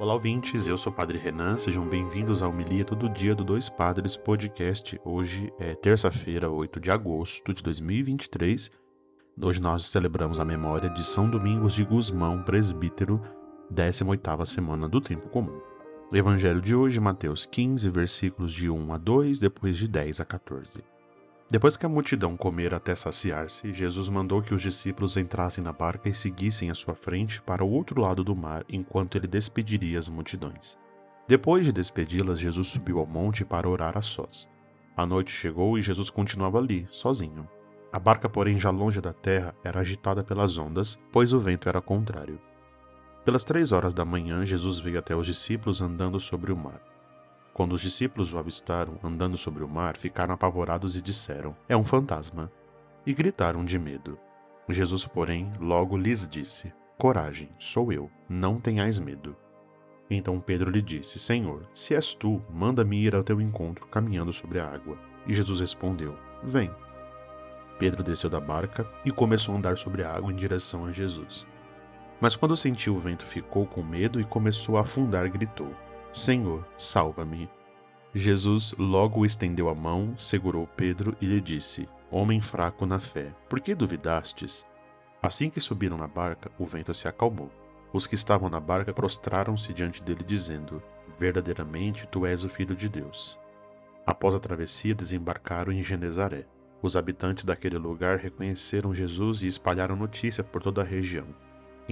Olá, ouvintes. Eu sou o Padre Renan. Sejam bem-vindos ao Homilia Todo Dia do Dois Padres Podcast. Hoje é terça-feira, 8 de agosto de 2023. Hoje nós celebramos a memória de São Domingos de Gusmão, presbítero, 18ª semana do Tempo Comum. Evangelho de hoje, Mateus 15, versículos de 1 a 2, depois de 10 a 14. Depois que a multidão comera até saciar-se, Jesus mandou que os discípulos entrassem na barca e seguissem à sua frente para o outro lado do mar, enquanto ele despediria as multidões. Depois de despedi-las, Jesus subiu ao monte para orar a sós. A noite chegou e Jesus continuava ali, sozinho. A barca, porém, já longe da terra, era agitada pelas ondas, pois o vento era contrário. Pelas três horas da manhã, Jesus veio até os discípulos andando sobre o mar. Quando os discípulos o avistaram andando sobre o mar, ficaram apavorados e disseram: É um fantasma. E gritaram de medo. Jesus, porém, logo lhes disse: Coragem, sou eu, não tenhais medo. Então Pedro lhe disse: Senhor, se és tu, manda-me ir ao teu encontro caminhando sobre a água. E Jesus respondeu: Vem. Pedro desceu da barca e começou a andar sobre a água em direção a Jesus. Mas quando sentiu o vento, ficou com medo e começou a afundar, gritou: Senhor, salva-me. Jesus logo estendeu a mão, segurou Pedro e lhe disse: Homem fraco na fé, por que duvidastes? Assim que subiram na barca, o vento se acalmou. Os que estavam na barca prostraram-se diante dele, dizendo: Verdadeiramente tu és o Filho de Deus. Após a travessia, desembarcaram em Genezaré. Os habitantes daquele lugar reconheceram Jesus e espalharam notícia por toda a região.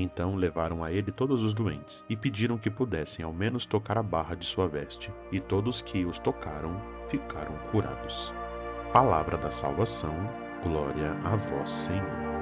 Então levaram a ele todos os doentes e pediram que pudessem ao menos tocar a barra de sua veste, e todos que os tocaram ficaram curados. Palavra da salvação, glória a vós, Senhor.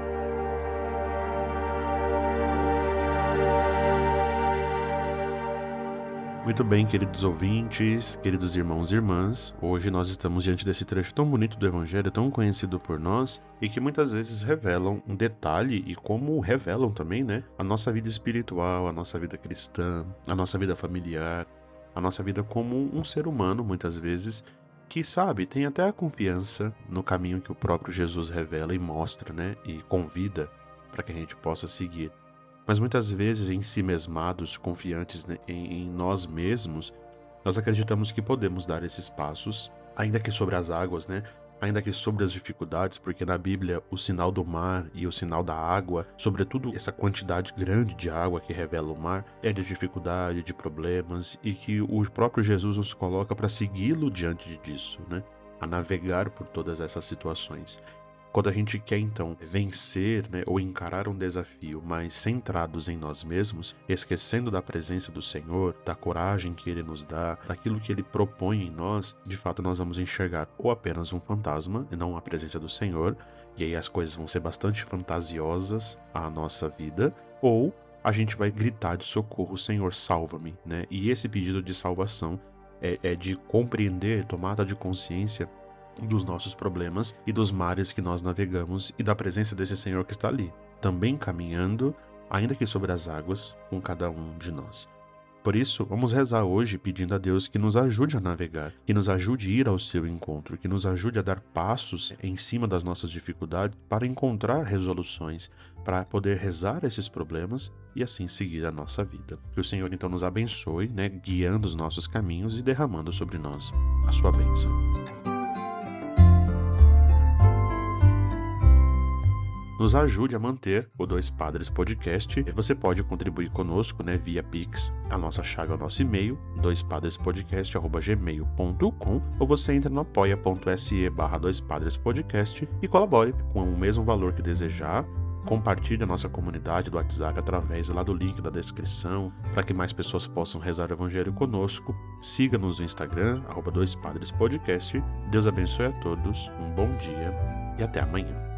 Muito bem, queridos ouvintes, queridos irmãos e irmãs, hoje nós estamos diante desse trecho tão bonito do Evangelho, tão conhecido por nós e que muitas vezes revelam um detalhe e como revelam também, né, a nossa vida espiritual, a nossa vida cristã, a nossa vida familiar, a nossa vida como um ser humano, muitas vezes, que sabe, tem até a confiança no caminho que o próprio Jesus revela e mostra, né, e convida para que a gente possa seguir. Mas muitas vezes, em si mesmados, confiantes né, em, nós mesmos, nós acreditamos que podemos dar esses passos, ainda que sobre as águas, né? ainda que sobre as dificuldades, porque na Bíblia o sinal do mar e o sinal da água, sobretudo essa quantidade grande de água que revela o mar, é de dificuldade, de problemas e que o próprio Jesus nos coloca para segui-lo diante disso, né? A navegar por todas essas situações. Quando a gente quer então vencer né, ou encarar um desafio, mas centrados em nós mesmos, esquecendo da presença do Senhor, da coragem que Ele nos dá, daquilo que Ele propõe em nós, de fato nós vamos enxergar ou apenas um fantasma e não a presença do Senhor, e aí as coisas vão ser bastante fantasiosas à nossa vida, ou a gente vai gritar de socorro, Senhor, salva-me, né? E esse pedido de salvação é, é de compreender, tomada de consciência dos nossos problemas e dos mares que nós navegamos e da presença desse Senhor que está ali, também caminhando, ainda que sobre as águas, com cada um de nós. Por isso, vamos rezar hoje pedindo a Deus que nos ajude a navegar, que nos ajude a ir ao seu encontro, que nos ajude a dar passos em cima das nossas dificuldades para encontrar resoluções, para poder rezar esses problemas e assim seguir a nossa vida. Que o Senhor então nos abençoe, né, guiando os nossos caminhos e derramando sobre nós a sua bênção. Nos ajude a manter o Dois Padres Podcast. Você pode contribuir conosco né, via Pix, a nossa chave é o nosso e-mail, doispadrespodcast.gmail.com ou você entra no apoia.se barra doispadrespodcast e colabore com o mesmo valor que desejar. Compartilhe a nossa comunidade do WhatsApp através lá do link da descrição para que mais pessoas possam rezar o Evangelho conosco. Siga-nos no Instagram, arroba Dois Padres Podcast. Deus abençoe a todos, um bom dia e até amanhã.